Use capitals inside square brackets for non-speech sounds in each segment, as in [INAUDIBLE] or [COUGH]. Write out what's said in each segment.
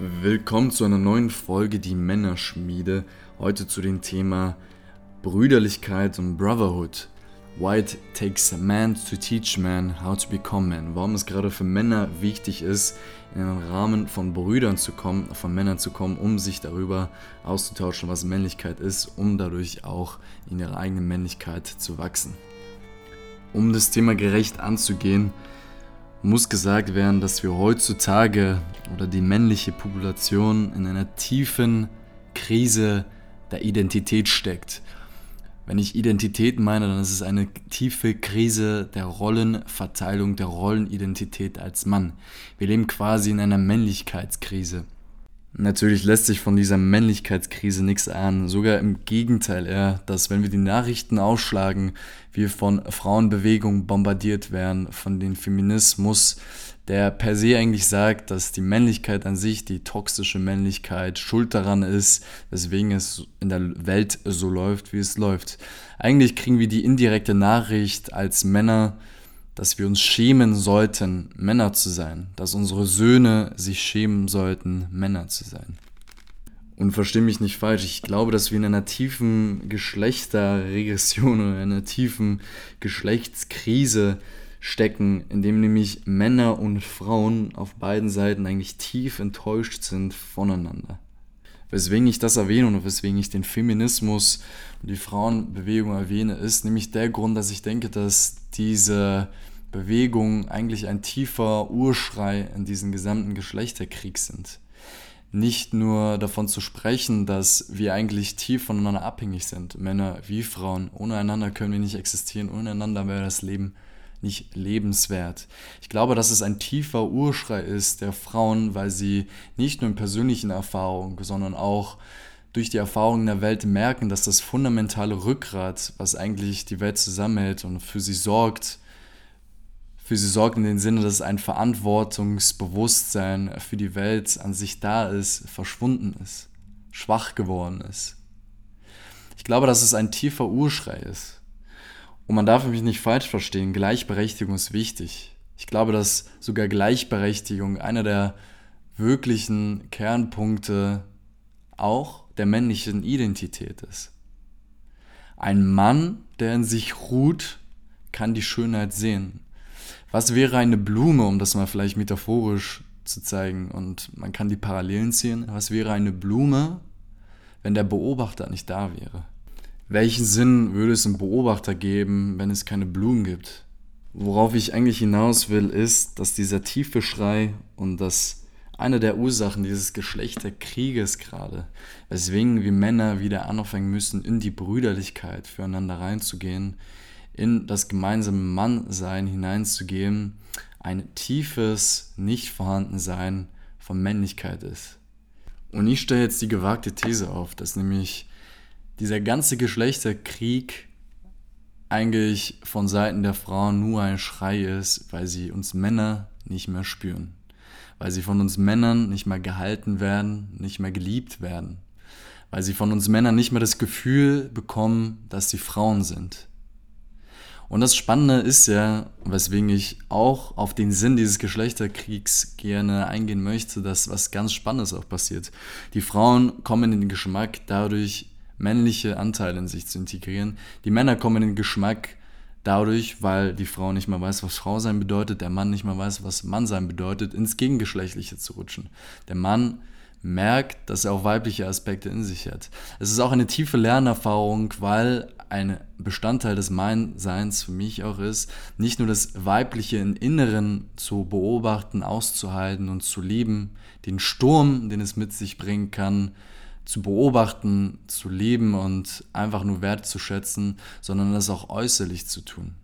Willkommen zu einer neuen Folge Die Männerschmiede. Heute zu dem Thema Brüderlichkeit und Brotherhood. Why it takes a man to teach man how to become man. Warum es gerade für Männer wichtig ist, in einen Rahmen von Brüdern zu kommen, von Männern zu kommen, um sich darüber auszutauschen, was Männlichkeit ist, um dadurch auch in ihrer eigenen Männlichkeit zu wachsen. Um das Thema gerecht anzugehen, muss gesagt werden, dass wir heutzutage oder die männliche Population in einer tiefen Krise der Identität steckt. Wenn ich Identität meine, dann ist es eine tiefe Krise der Rollenverteilung, der Rollenidentität als Mann. Wir leben quasi in einer Männlichkeitskrise. Natürlich lässt sich von dieser Männlichkeitskrise nichts ahnen. Sogar im Gegenteil eher, dass wenn wir die Nachrichten ausschlagen, wir von Frauenbewegungen bombardiert werden, von dem Feminismus, der per se eigentlich sagt, dass die Männlichkeit an sich, die toxische Männlichkeit, schuld daran ist, weswegen es in der Welt so läuft, wie es läuft. Eigentlich kriegen wir die indirekte Nachricht als Männer, dass wir uns schämen sollten, Männer zu sein, dass unsere Söhne sich schämen sollten, Männer zu sein. Und verstehe mich nicht falsch, ich glaube, dass wir in einer tiefen Geschlechterregression oder einer tiefen Geschlechtskrise stecken, in dem nämlich Männer und Frauen auf beiden Seiten eigentlich tief enttäuscht sind voneinander. Weswegen ich das erwähne und weswegen ich den Feminismus und die Frauenbewegung erwähne, ist nämlich der Grund, dass ich denke, dass diese Bewegung eigentlich ein tiefer Urschrei in diesem gesamten Geschlechterkrieg sind. Nicht nur davon zu sprechen, dass wir eigentlich tief voneinander abhängig sind, Männer wie Frauen. Ohne einander können wir nicht existieren, ohne einander wäre das Leben nicht lebenswert. Ich glaube, dass es ein tiefer Urschrei ist der Frauen, weil sie nicht nur in persönlichen Erfahrungen, sondern auch durch die Erfahrungen der Welt merken, dass das fundamentale Rückgrat, was eigentlich die Welt zusammenhält und für sie sorgt, für sie sorgt in dem Sinne, dass ein Verantwortungsbewusstsein für die Welt an sich da ist, verschwunden ist, schwach geworden ist. Ich glaube, dass es ein tiefer Urschrei ist. Und man darf mich nicht falsch verstehen, Gleichberechtigung ist wichtig. Ich glaube, dass sogar Gleichberechtigung einer der wirklichen Kernpunkte auch der männlichen Identität ist. Ein Mann, der in sich ruht, kann die Schönheit sehen. Was wäre eine Blume, um das mal vielleicht metaphorisch zu zeigen und man kann die Parallelen ziehen? Was wäre eine Blume, wenn der Beobachter nicht da wäre? Welchen Sinn würde es im Beobachter geben, wenn es keine Blumen gibt? Worauf ich eigentlich hinaus will, ist, dass dieser tiefe Schrei und das eine der Ursachen dieses Geschlechterkrieges gerade, weswegen wir Männer wieder anfangen müssen, in die Brüderlichkeit füreinander reinzugehen, in das gemeinsame Mannsein hineinzugehen, ein tiefes Nicht-Vorhandensein von Männlichkeit ist. Und ich stelle jetzt die gewagte These auf, dass nämlich dieser ganze Geschlechterkrieg eigentlich von Seiten der Frauen nur ein Schrei ist, weil sie uns Männer nicht mehr spüren. Weil sie von uns Männern nicht mehr gehalten werden, nicht mehr geliebt werden. Weil sie von uns Männern nicht mehr das Gefühl bekommen, dass sie Frauen sind. Und das Spannende ist ja, weswegen ich auch auf den Sinn dieses Geschlechterkriegs gerne eingehen möchte, dass was ganz Spannendes auch passiert. Die Frauen kommen in den Geschmack, dadurch männliche Anteile in sich zu integrieren. Die Männer kommen in den Geschmack dadurch, weil die Frau nicht mal weiß, was Frau sein bedeutet, der Mann nicht mal weiß, was Mann sein bedeutet, ins Gegengeschlechtliche zu rutschen. Der Mann merkt, dass er auch weibliche Aspekte in sich hat. Es ist auch eine tiefe Lernerfahrung, weil ein Bestandteil des Meinseins für mich auch ist, nicht nur das Weibliche im Inneren zu beobachten, auszuhalten und zu lieben, den Sturm, den es mit sich bringen kann, zu beobachten, zu lieben und einfach nur wertzuschätzen, sondern das auch äußerlich zu tun.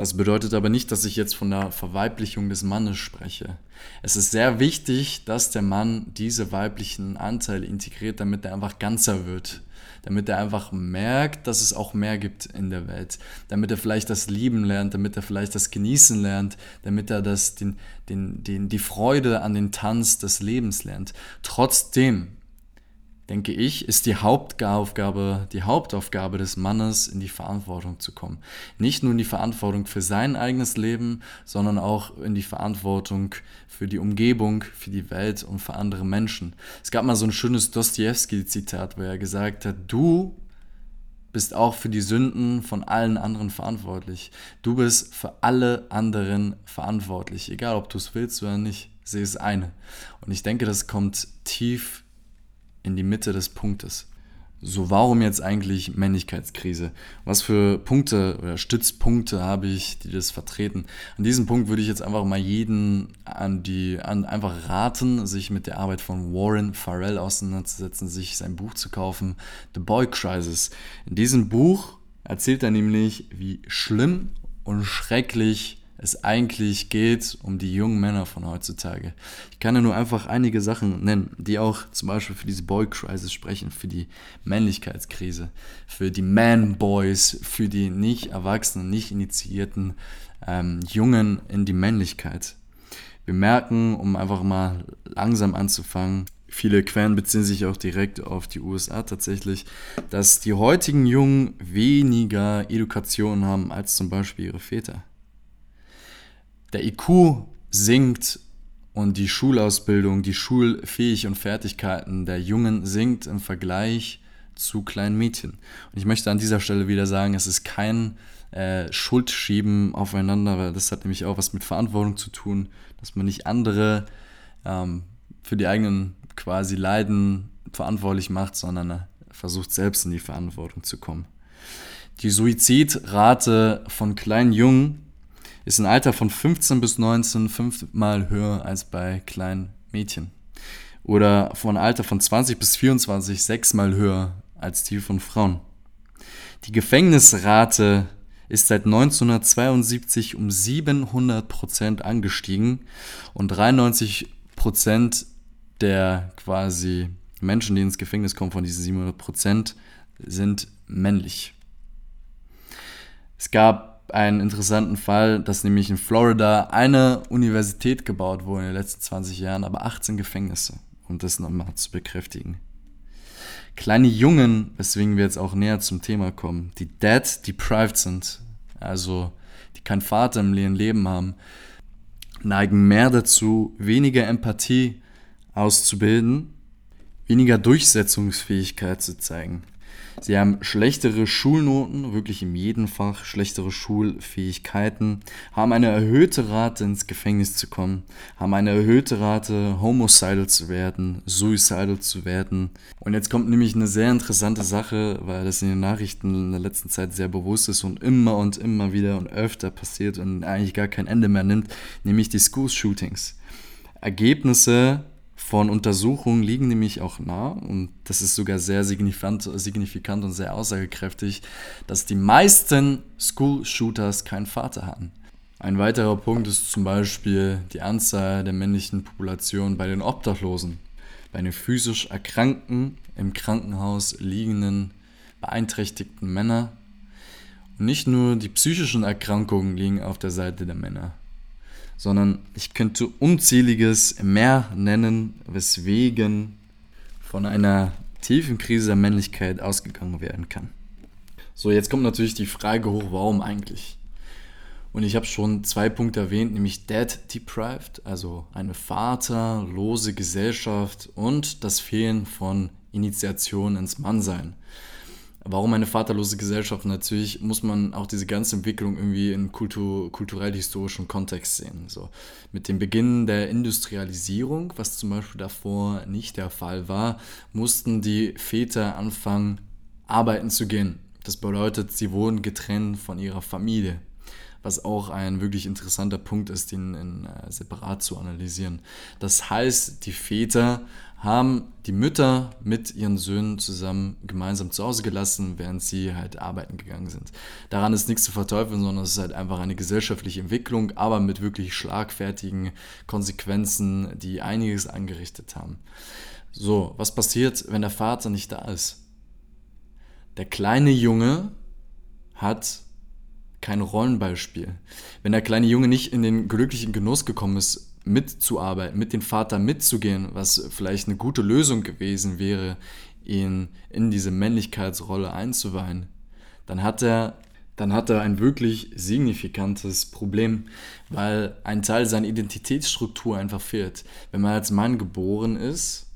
Das bedeutet aber nicht, dass ich jetzt von der Verweiblichung des Mannes spreche. Es ist sehr wichtig, dass der Mann diese weiblichen Anteile integriert, damit er einfach ganzer wird. Damit er einfach merkt, dass es auch mehr gibt in der Welt. Damit er vielleicht das Lieben lernt, damit er vielleicht das Genießen lernt, damit er das, den, den, den, die Freude an den Tanz des Lebens lernt. Trotzdem denke ich, ist die Hauptaufgabe, die Hauptaufgabe des Mannes, in die Verantwortung zu kommen. Nicht nur in die Verantwortung für sein eigenes Leben, sondern auch in die Verantwortung für die Umgebung, für die Welt und für andere Menschen. Es gab mal so ein schönes Dostoevsky-Zitat, wo er gesagt hat, du bist auch für die Sünden von allen anderen verantwortlich. Du bist für alle anderen verantwortlich, egal ob du es willst oder nicht. Sie ist eine. Und ich denke, das kommt tief in die Mitte des Punktes. So, warum jetzt eigentlich Männlichkeitskrise? Was für Punkte oder Stützpunkte habe ich, die das vertreten? An diesem Punkt würde ich jetzt einfach mal jeden an die, an, einfach raten, sich mit der Arbeit von Warren Farrell auseinanderzusetzen, sich sein Buch zu kaufen, The Boy Crisis. In diesem Buch erzählt er nämlich, wie schlimm und schrecklich es eigentlich geht um die jungen Männer von heutzutage. Ich kann ja nur einfach einige Sachen nennen, die auch zum Beispiel für diese Boy Crisis sprechen, für die Männlichkeitskrise, für die Man Boys, für die nicht erwachsenen, nicht initiierten ähm, Jungen in die Männlichkeit. Wir merken, um einfach mal langsam anzufangen, viele Quellen beziehen sich auch direkt auf die USA tatsächlich, dass die heutigen Jungen weniger Education haben als zum Beispiel ihre Väter der IQ sinkt und die Schulausbildung, die Schulfähig und Fertigkeiten der Jungen sinkt im Vergleich zu kleinen Mädchen. Und ich möchte an dieser Stelle wieder sagen, es ist kein äh, Schuldschieben aufeinander, weil das hat nämlich auch was mit Verantwortung zu tun, dass man nicht andere ähm, für die eigenen quasi Leiden verantwortlich macht, sondern äh, versucht selbst in die Verantwortung zu kommen. Die Suizidrate von kleinen Jungen ist ein Alter von 15 bis 19 fünfmal höher als bei kleinen Mädchen. Oder von Alter von 20 bis 24 sechsmal höher als die von Frauen. Die Gefängnisrate ist seit 1972 um 700 Prozent angestiegen und 93 Prozent der quasi Menschen, die ins Gefängnis kommen von diesen 700 Prozent, sind männlich. Es gab einen interessanten Fall, dass nämlich in Florida eine Universität gebaut wurde in den letzten 20 Jahren, aber 18 Gefängnisse, um das nochmal zu bekräftigen. Kleine Jungen, weswegen wir jetzt auch näher zum Thema kommen, die dead deprived sind, also die keinen Vater im Leben haben, neigen mehr dazu, weniger Empathie auszubilden, weniger Durchsetzungsfähigkeit zu zeigen. Sie haben schlechtere Schulnoten, wirklich in jedem Fach schlechtere Schulfähigkeiten, haben eine erhöhte Rate ins Gefängnis zu kommen, haben eine erhöhte Rate homicidal zu werden, suicidal zu werden. Und jetzt kommt nämlich eine sehr interessante Sache, weil das in den Nachrichten in der letzten Zeit sehr bewusst ist und immer und immer wieder und öfter passiert und eigentlich gar kein Ende mehr nimmt, nämlich die School Shootings. Ergebnisse von Untersuchungen liegen nämlich auch nah, und das ist sogar sehr signifikant, signifikant und sehr aussagekräftig, dass die meisten School-Shooters keinen Vater hatten. Ein weiterer Punkt ist zum Beispiel die Anzahl der männlichen Population bei den Obdachlosen, bei den physisch erkrankten, im Krankenhaus liegenden, beeinträchtigten Männern. Und nicht nur die psychischen Erkrankungen liegen auf der Seite der Männer sondern ich könnte unzähliges mehr nennen, weswegen von einer tiefen Krise der Männlichkeit ausgegangen werden kann. So, jetzt kommt natürlich die Frage hoch, warum eigentlich? Und ich habe schon zwei Punkte erwähnt, nämlich Dead Deprived, also eine vaterlose Gesellschaft und das Fehlen von Initiation ins Mannsein. Warum eine vaterlose Gesellschaft? Natürlich muss man auch diese ganze Entwicklung irgendwie in kultur, kulturell-historischen Kontext sehen. So. Mit dem Beginn der Industrialisierung, was zum Beispiel davor nicht der Fall war, mussten die Väter anfangen, arbeiten zu gehen. Das bedeutet, sie wurden getrennt von ihrer Familie was auch ein wirklich interessanter Punkt ist, den in, äh, separat zu analysieren. Das heißt, die Väter haben die Mütter mit ihren Söhnen zusammen gemeinsam zu Hause gelassen, während sie halt arbeiten gegangen sind. Daran ist nichts zu verteufeln, sondern es ist halt einfach eine gesellschaftliche Entwicklung, aber mit wirklich schlagfertigen Konsequenzen, die einiges angerichtet haben. So, was passiert, wenn der Vater nicht da ist? Der kleine Junge hat kein Rollenbeispiel. Wenn der kleine Junge nicht in den glücklichen Genuss gekommen ist, mitzuarbeiten, mit dem Vater mitzugehen, was vielleicht eine gute Lösung gewesen wäre, ihn in diese Männlichkeitsrolle einzuweihen, dann hat er dann hat er ein wirklich signifikantes Problem, weil ein Teil seiner Identitätsstruktur einfach fehlt. Wenn man als Mann geboren ist,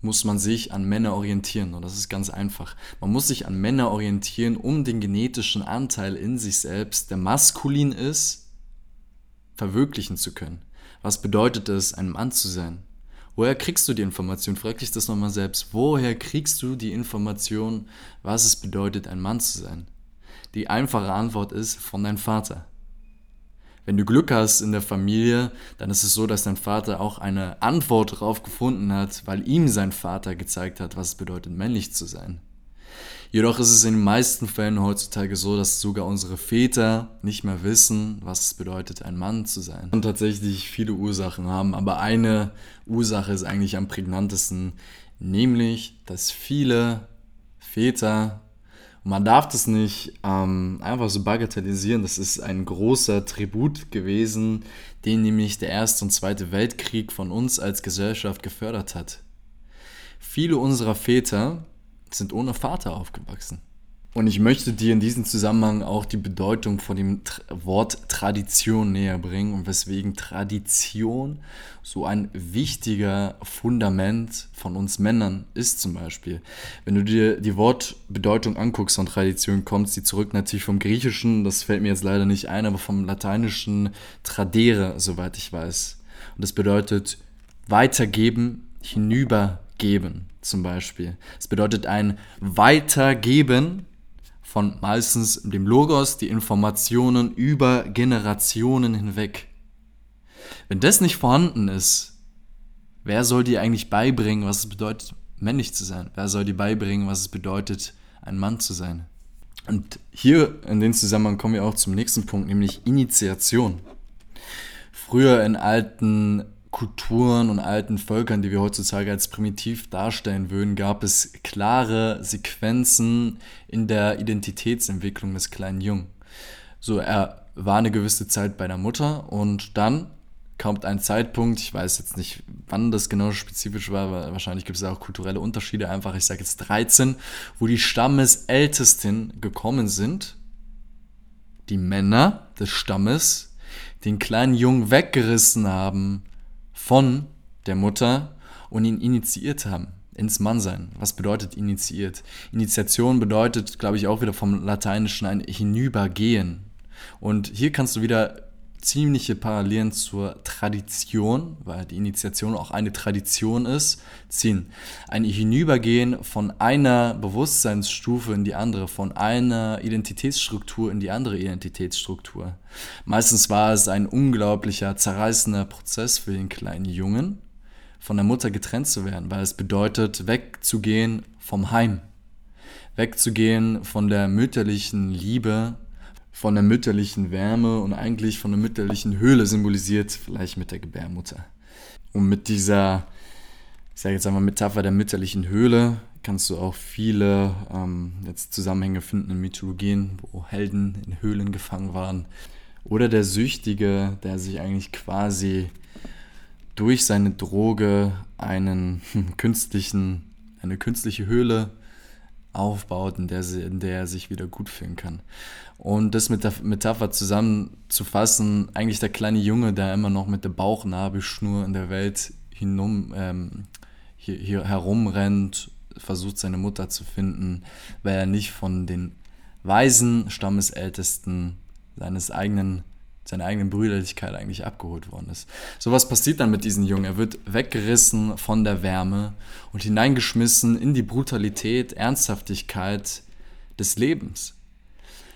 muss man sich an Männer orientieren. Und das ist ganz einfach. Man muss sich an Männer orientieren, um den genetischen Anteil in sich selbst, der maskulin ist, verwirklichen zu können. Was bedeutet es, ein Mann zu sein? Woher kriegst du die Information? Frag dich das nochmal selbst. Woher kriegst du die Information, was es bedeutet, ein Mann zu sein? Die einfache Antwort ist von deinem Vater. Wenn du Glück hast in der Familie, dann ist es so, dass dein Vater auch eine Antwort darauf gefunden hat, weil ihm sein Vater gezeigt hat, was es bedeutet, männlich zu sein. Jedoch ist es in den meisten Fällen heutzutage so, dass sogar unsere Väter nicht mehr wissen, was es bedeutet, ein Mann zu sein. Und tatsächlich viele Ursachen haben, aber eine Ursache ist eigentlich am prägnantesten, nämlich, dass viele Väter man darf das nicht ähm, einfach so bagatellisieren. Das ist ein großer Tribut gewesen, den nämlich der Erste und Zweite Weltkrieg von uns als Gesellschaft gefördert hat. Viele unserer Väter sind ohne Vater aufgewachsen. Und ich möchte dir in diesem Zusammenhang auch die Bedeutung von dem Wort Tradition näher bringen und weswegen Tradition so ein wichtiger Fundament von uns Männern ist zum Beispiel. Wenn du dir die Wortbedeutung anguckst von Tradition, kommt sie zurück natürlich vom Griechischen, das fällt mir jetzt leider nicht ein, aber vom lateinischen tradere, soweit ich weiß. Und das bedeutet weitergeben, hinübergeben zum Beispiel. Es bedeutet ein Weitergeben von meistens dem Logos die Informationen über Generationen hinweg. Wenn das nicht vorhanden ist, wer soll dir eigentlich beibringen, was es bedeutet, männlich zu sein? Wer soll dir beibringen, was es bedeutet, ein Mann zu sein? Und hier in den Zusammenhang kommen wir auch zum nächsten Punkt, nämlich Initiation. Früher in alten Kulturen und alten Völkern, die wir heutzutage als primitiv darstellen würden, gab es klare Sequenzen in der Identitätsentwicklung des kleinen Jungen. So, er war eine gewisse Zeit bei der Mutter und dann kommt ein Zeitpunkt, ich weiß jetzt nicht, wann das genau spezifisch war, aber wahrscheinlich gibt es auch kulturelle Unterschiede, einfach, ich sage jetzt 13, wo die Stammesältesten gekommen sind, die Männer des Stammes, den kleinen Jungen weggerissen haben von der Mutter und ihn initiiert haben ins Mannsein. Was bedeutet initiiert? Initiation bedeutet, glaube ich, auch wieder vom Lateinischen ein Hinübergehen. Und hier kannst du wieder ziemliche Parallelen zur Tradition, weil die Initiation auch eine Tradition ist, ziehen. Ein Hinübergehen von einer Bewusstseinsstufe in die andere, von einer Identitätsstruktur in die andere Identitätsstruktur. Meistens war es ein unglaublicher, zerreißender Prozess für den kleinen Jungen, von der Mutter getrennt zu werden, weil es bedeutet, wegzugehen vom Heim, wegzugehen von der mütterlichen Liebe von der mütterlichen Wärme und eigentlich von der mütterlichen Höhle symbolisiert, vielleicht mit der Gebärmutter. Und mit dieser, ich sage jetzt einmal Metapher der mütterlichen Höhle, kannst du auch viele ähm, jetzt Zusammenhänge finden in Mythologien, wo Helden in Höhlen gefangen waren. Oder der Süchtige, der sich eigentlich quasi durch seine Droge einen [LAUGHS] künstlichen, eine künstliche Höhle aufbaut, in der, in der er sich wieder gut fühlen kann. Und das mit der Metapher zusammenzufassen, eigentlich der kleine Junge, der immer noch mit der Bauchnabelschnur in der Welt hinum, ähm, hier, hier herumrennt, versucht seine Mutter zu finden, weil er nicht von den weisen Stammesältesten seines eigenen seiner eigenen Brüderlichkeit eigentlich abgeholt worden ist. So was passiert dann mit diesem Jungen. Er wird weggerissen von der Wärme und hineingeschmissen in die Brutalität, Ernsthaftigkeit des Lebens.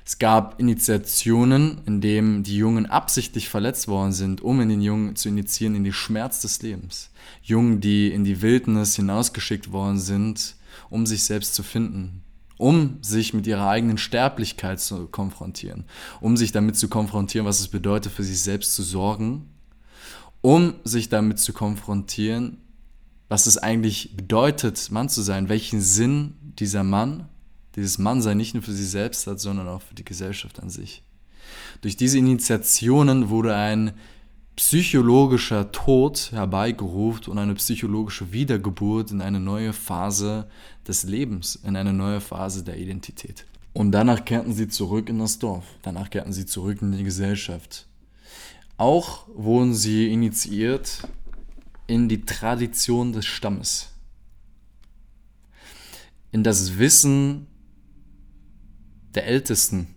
Es gab Initiationen, in denen die Jungen absichtlich verletzt worden sind, um in den Jungen zu initiieren in die Schmerz des Lebens. Jungen, die in die Wildnis hinausgeschickt worden sind, um sich selbst zu finden, um sich mit ihrer eigenen Sterblichkeit zu konfrontieren, um sich damit zu konfrontieren, was es bedeutet, für sich selbst zu sorgen, um sich damit zu konfrontieren, was es eigentlich bedeutet, Mann zu sein, welchen Sinn dieser Mann, dieses Mannsein nicht nur für sich selbst hat, sondern auch für die Gesellschaft an sich. Durch diese Initiationen wurde ein psychologischer Tod herbeigerufen und eine psychologische Wiedergeburt in eine neue Phase des Lebens, in eine neue Phase der Identität. Und danach kehrten sie zurück in das Dorf, danach kehrten sie zurück in die Gesellschaft. Auch wurden sie initiiert in die Tradition des Stammes, in das Wissen der Ältesten,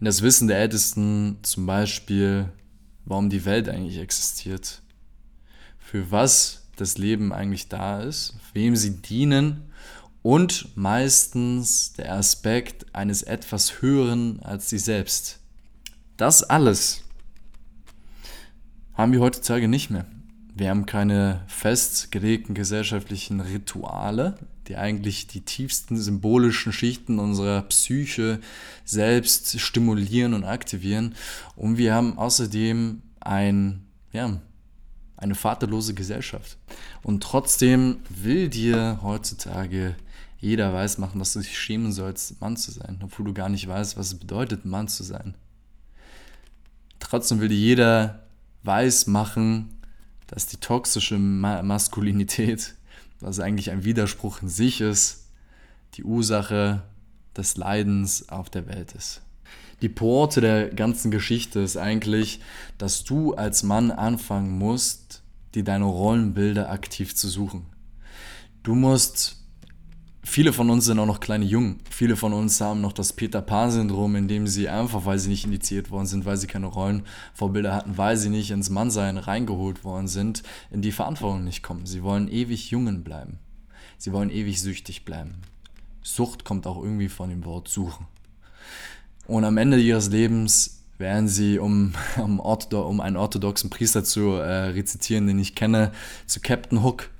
in das Wissen der Ältesten zum Beispiel, warum die Welt eigentlich existiert, für was das Leben eigentlich da ist, wem sie dienen und meistens der Aspekt eines etwas Höheren als sie selbst. Das alles haben wir heutzutage nicht mehr. Wir haben keine festgelegten gesellschaftlichen Rituale, die eigentlich die tiefsten symbolischen Schichten unserer Psyche selbst stimulieren und aktivieren. Und wir haben außerdem ein, ja, eine vaterlose Gesellschaft. Und trotzdem will dir heutzutage jeder weiß machen, dass du dich schämen sollst, Mann zu sein, obwohl du gar nicht weißt, was es bedeutet, Mann zu sein. Trotzdem will dir jeder weiß machen, dass die toxische Ma Maskulinität, was eigentlich ein Widerspruch in sich ist, die Ursache des Leidens auf der Welt ist. Die Porte der ganzen Geschichte ist eigentlich, dass du als Mann anfangen musst, dir deine Rollenbilder aktiv zu suchen. Du musst Viele von uns sind auch noch kleine Jungen. Viele von uns haben noch das Peter Pan-Syndrom, in dem sie einfach, weil sie nicht indiziert worden sind, weil sie keine Rollenvorbilder hatten, weil sie nicht ins Mannsein reingeholt worden sind, in die Verantwortung nicht kommen. Sie wollen ewig Jungen bleiben. Sie wollen ewig süchtig bleiben. Sucht kommt auch irgendwie von dem Wort suchen. Und am Ende ihres Lebens werden sie, um, um, um einen orthodoxen Priester zu äh, rezitieren, den ich kenne, zu Captain Hook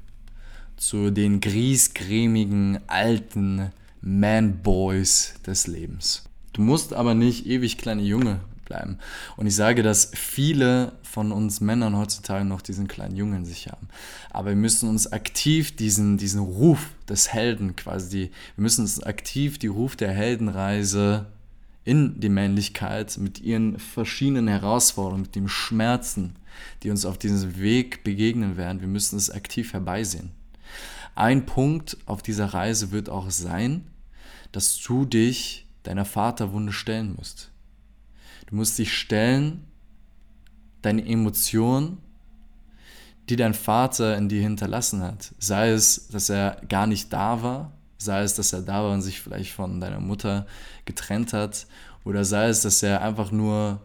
zu den griesgrämigen alten Man-Boys des Lebens. Du musst aber nicht ewig kleine Junge bleiben. Und ich sage, dass viele von uns Männern heutzutage noch diesen kleinen Jungen in sich haben. Aber wir müssen uns aktiv diesen, diesen Ruf des Helden quasi, wir müssen uns aktiv die Ruf der Heldenreise in die Männlichkeit mit ihren verschiedenen Herausforderungen, mit den Schmerzen, die uns auf diesem Weg begegnen werden, wir müssen es aktiv herbeisehen. Ein Punkt auf dieser Reise wird auch sein, dass du dich deiner Vaterwunde stellen musst. Du musst dich stellen, deine Emotionen, die dein Vater in dir hinterlassen hat. Sei es, dass er gar nicht da war, sei es, dass er da war und sich vielleicht von deiner Mutter getrennt hat, oder sei es, dass er einfach nur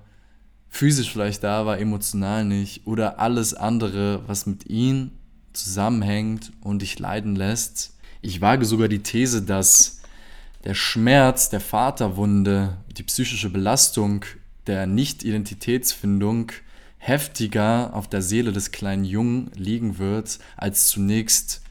physisch vielleicht da war, emotional nicht, oder alles andere, was mit ihm zusammenhängt und dich leiden lässt. Ich wage sogar die These, dass der Schmerz der Vaterwunde, die psychische Belastung der Nicht-Identitätsfindung heftiger auf der Seele des kleinen Jungen liegen wird, als zunächst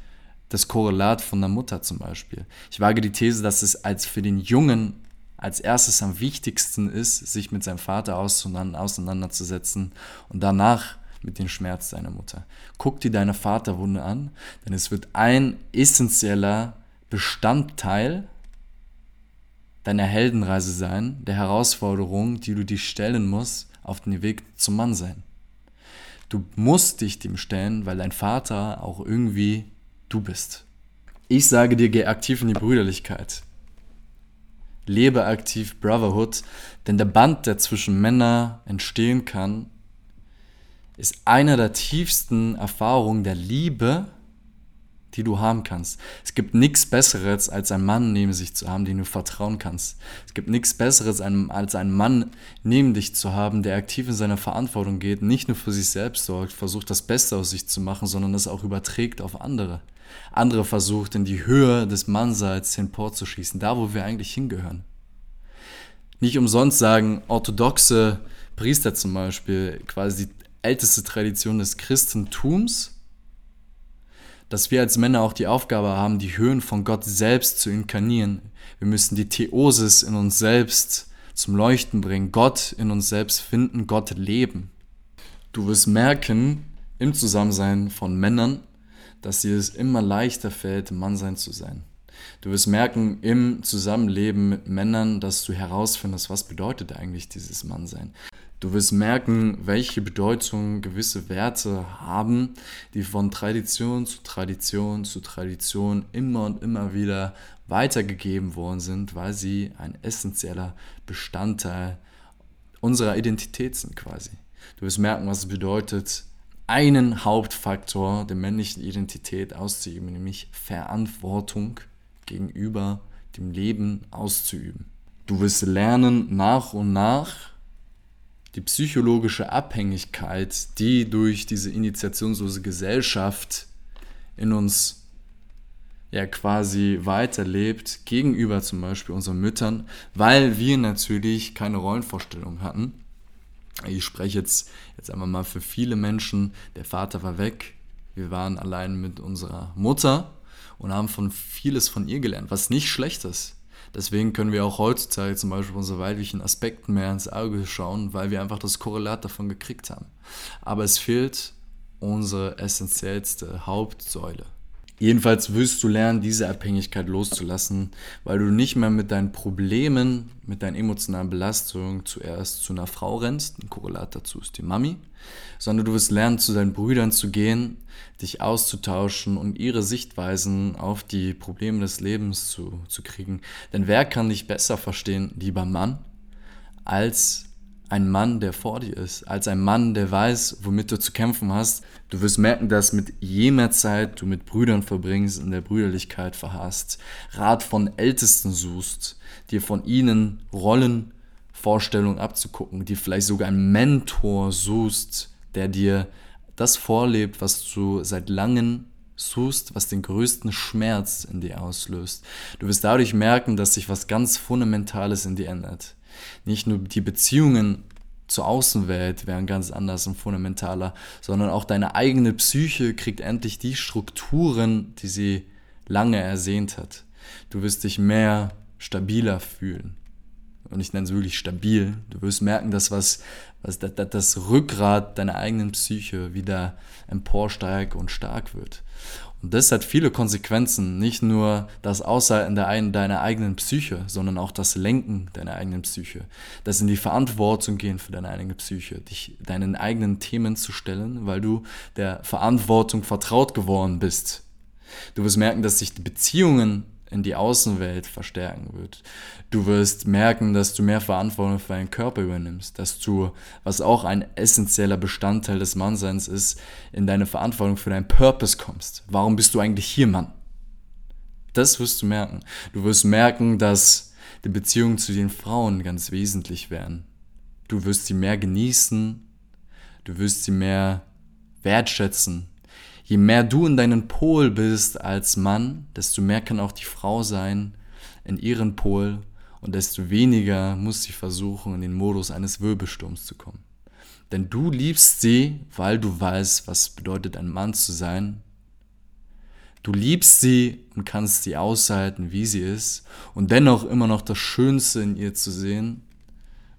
das Korrelat von der Mutter zum Beispiel. Ich wage die These, dass es als für den Jungen als erstes am wichtigsten ist, sich mit seinem Vater auseinanderzusetzen und danach mit dem Schmerz deiner Mutter. Guck dir deine Vaterwunde an, denn es wird ein essentieller Bestandteil deiner Heldenreise sein, der Herausforderung, die du dir stellen musst auf den Weg zum Mannsein. Du musst dich dem stellen, weil dein Vater auch irgendwie du bist. Ich sage dir, geh aktiv in die Brüderlichkeit. Lebe aktiv Brotherhood, denn der Band, der zwischen Männern entstehen kann, ist einer der tiefsten Erfahrungen der Liebe, die du haben kannst. Es gibt nichts Besseres, als einen Mann neben sich zu haben, den du vertrauen kannst. Es gibt nichts Besseres, als einen Mann neben dich zu haben, der aktiv in seiner Verantwortung geht, nicht nur für sich selbst sorgt, versucht das Beste aus sich zu machen, sondern das auch überträgt auf andere. Andere versucht in die Höhe des Mannseits hinportzuschießen, da wo wir eigentlich hingehören. Nicht umsonst sagen orthodoxe Priester zum Beispiel quasi älteste Tradition des Christentums, dass wir als Männer auch die Aufgabe haben, die Höhen von Gott selbst zu inkarnieren. Wir müssen die Theosis in uns selbst zum Leuchten bringen, Gott in uns selbst finden, Gott leben. Du wirst merken im Zusammensein von Männern, dass dir es immer leichter fällt, Mannsein zu sein. Du wirst merken im Zusammenleben mit Männern, dass du herausfindest, was bedeutet eigentlich dieses Mannsein. Du wirst merken, welche Bedeutung gewisse Werte haben, die von Tradition zu Tradition zu Tradition immer und immer wieder weitergegeben worden sind, weil sie ein essentieller Bestandteil unserer Identität sind quasi. Du wirst merken, was es bedeutet, einen Hauptfaktor der männlichen Identität auszuüben, nämlich Verantwortung gegenüber dem Leben auszuüben. Du wirst lernen, nach und nach die psychologische Abhängigkeit, die durch diese initiationslose Gesellschaft in uns ja quasi weiterlebt, gegenüber zum Beispiel unseren Müttern, weil wir natürlich keine Rollenvorstellung hatten. Ich spreche jetzt, jetzt einmal mal für viele Menschen, der Vater war weg, wir waren allein mit unserer Mutter und haben von vieles von ihr gelernt, was nicht schlecht ist. Deswegen können wir auch heutzutage zum Beispiel unsere weiblichen Aspekten mehr ins Auge schauen, weil wir einfach das Korrelat davon gekriegt haben. Aber es fehlt unsere essentiellste Hauptsäule. Jedenfalls wirst du lernen, diese Abhängigkeit loszulassen, weil du nicht mehr mit deinen Problemen, mit deinen emotionalen Belastungen zuerst zu einer Frau rennst, ein Korrelat dazu ist die Mami, sondern du wirst lernen, zu deinen Brüdern zu gehen, dich auszutauschen und ihre Sichtweisen auf die Probleme des Lebens zu, zu kriegen. Denn wer kann dich besser verstehen, lieber Mann, als ein Mann, der vor dir ist, als ein Mann, der weiß, womit du zu kämpfen hast. Du wirst merken, dass mit je mehr Zeit du mit Brüdern verbringst, in der Brüderlichkeit verharrst, Rat von Ältesten suchst, dir von ihnen Rollenvorstellungen abzugucken, dir vielleicht sogar einen Mentor suchst, der dir das vorlebt, was du seit langem suchst, was den größten Schmerz in dir auslöst. Du wirst dadurch merken, dass sich was ganz Fundamentales in dir ändert. Nicht nur die Beziehungen zur Außenwelt wären ganz anders und fundamentaler, sondern auch deine eigene Psyche kriegt endlich die Strukturen, die sie lange ersehnt hat. Du wirst dich mehr stabiler fühlen. Und ich nenne es wirklich stabil. Du wirst merken, dass was, was das, das Rückgrat deiner eigenen Psyche wieder emporsteigt und stark wird. Und das hat viele Konsequenzen, nicht nur das Aushalten deiner eigenen Psyche, sondern auch das Lenken deiner eigenen Psyche. Das in die Verantwortung gehen für deine eigene Psyche, dich deinen eigenen Themen zu stellen, weil du der Verantwortung vertraut geworden bist. Du wirst merken, dass sich die Beziehungen in die Außenwelt verstärken wird. Du wirst merken, dass du mehr Verantwortung für deinen Körper übernimmst, dass du, was auch ein essentieller Bestandteil des Mannseins ist, in deine Verantwortung für deinen Purpose kommst. Warum bist du eigentlich hier, Mann? Das wirst du merken. Du wirst merken, dass die Beziehungen zu den Frauen ganz wesentlich werden. Du wirst sie mehr genießen, du wirst sie mehr wertschätzen, je mehr du in deinen Pol bist als Mann, desto mehr kann auch die Frau sein in ihren Pol und desto weniger muss sie versuchen, in den Modus eines Wirbelsturms zu kommen. Denn du liebst sie, weil du weißt, was bedeutet ein Mann zu sein. Du liebst sie und kannst sie aushalten, wie sie ist und dennoch immer noch das Schönste in ihr zu sehen,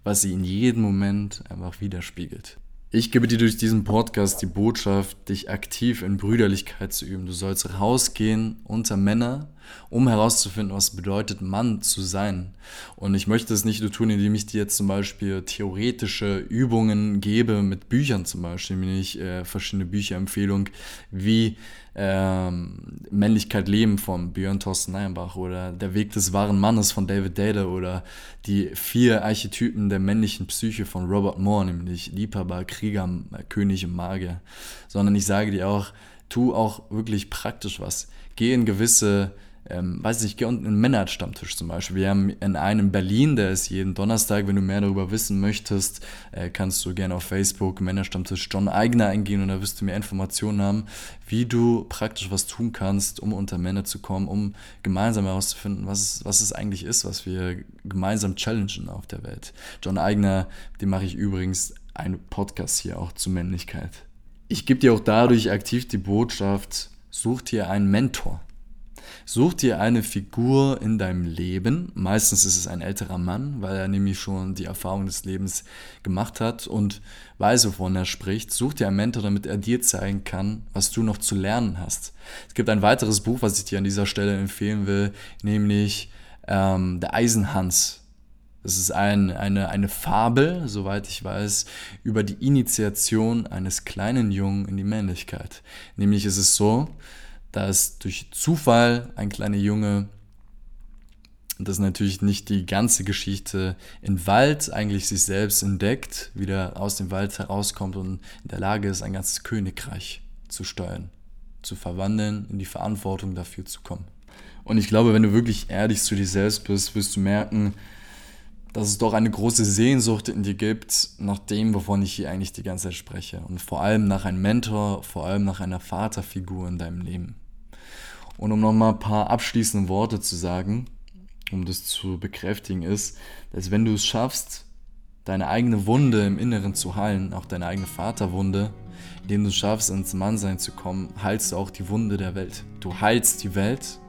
was sie in jedem Moment einfach widerspiegelt. Ich gebe dir durch diesen Podcast die Botschaft, dich aktiv in Brüderlichkeit zu üben. Du sollst rausgehen unter Männer, um herauszufinden, was bedeutet, Mann zu sein. Und ich möchte es nicht nur tun, indem ich dir jetzt zum Beispiel theoretische Übungen gebe mit Büchern zum Beispiel, nämlich äh, verschiedene Bücherempfehlungen wie ähm, Männlichkeit leben von Björn Thorsten Neinbach oder Der Weg des wahren Mannes von David Dale oder die vier Archetypen der männlichen Psyche von Robert Moore, nämlich Liebhaber, Krieger, König und Magier. Sondern ich sage dir auch, tu auch wirklich praktisch was. Geh in gewisse ähm, weiß nicht, geh unten in Männerstammtisch zum Beispiel. Wir haben in einem Berlin, der ist jeden Donnerstag. Wenn du mehr darüber wissen möchtest, äh, kannst du gerne auf Facebook Männerstammtisch John Eigner eingehen und da wirst du mehr Informationen haben, wie du praktisch was tun kannst, um unter Männer zu kommen, um gemeinsam herauszufinden, was es, was es eigentlich ist, was wir gemeinsam challengen auf der Welt. John Eigner, dem mache ich übrigens einen Podcast hier auch zu Männlichkeit. Ich gebe dir auch dadurch aktiv die Botschaft, such dir einen Mentor. Such dir eine Figur in deinem Leben. Meistens ist es ein älterer Mann, weil er nämlich schon die Erfahrung des Lebens gemacht hat und weiß, wovon er spricht. Such dir einen Mentor, damit er dir zeigen kann, was du noch zu lernen hast. Es gibt ein weiteres Buch, was ich dir an dieser Stelle empfehlen will, nämlich ähm, Der Eisenhans Es ist ein, eine, eine Fabel, soweit ich weiß, über die Initiation eines kleinen Jungen in die Männlichkeit. Nämlich ist es so, dass durch Zufall ein kleiner Junge, das ist natürlich nicht die ganze Geschichte, in Wald eigentlich sich selbst entdeckt, wieder aus dem Wald herauskommt und in der Lage ist, ein ganzes Königreich zu steuern, zu verwandeln, in die Verantwortung dafür zu kommen. Und ich glaube, wenn du wirklich ehrlich zu dir selbst bist, wirst du merken, dass es doch eine große Sehnsucht in dir gibt, nach dem, wovon ich hier eigentlich die ganze Zeit spreche. Und vor allem nach einem Mentor, vor allem nach einer Vaterfigur in deinem Leben. Und um nochmal ein paar abschließende Worte zu sagen, um das zu bekräftigen, ist, dass wenn du es schaffst, deine eigene Wunde im Inneren zu heilen, auch deine eigene Vaterwunde, indem du es schaffst, ins Mannsein zu kommen, heilst du auch die Wunde der Welt. Du heilst die Welt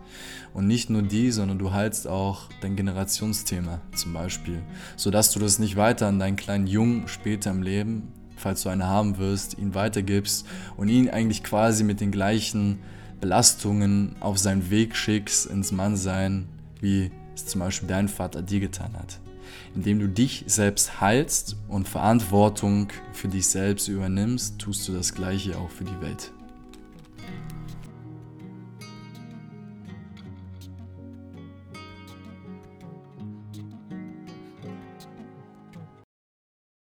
und nicht nur die, sondern du heilst auch dein Generationsthema zum Beispiel, sodass du das nicht weiter an deinen kleinen Jungen später im Leben, falls du eine haben wirst, ihn weitergibst und ihn eigentlich quasi mit den gleichen Belastungen auf seinen Weg schickst ins Mannsein, wie es zum Beispiel dein Vater dir getan hat. Indem du dich selbst heilst und Verantwortung für dich selbst übernimmst, tust du das gleiche auch für die Welt.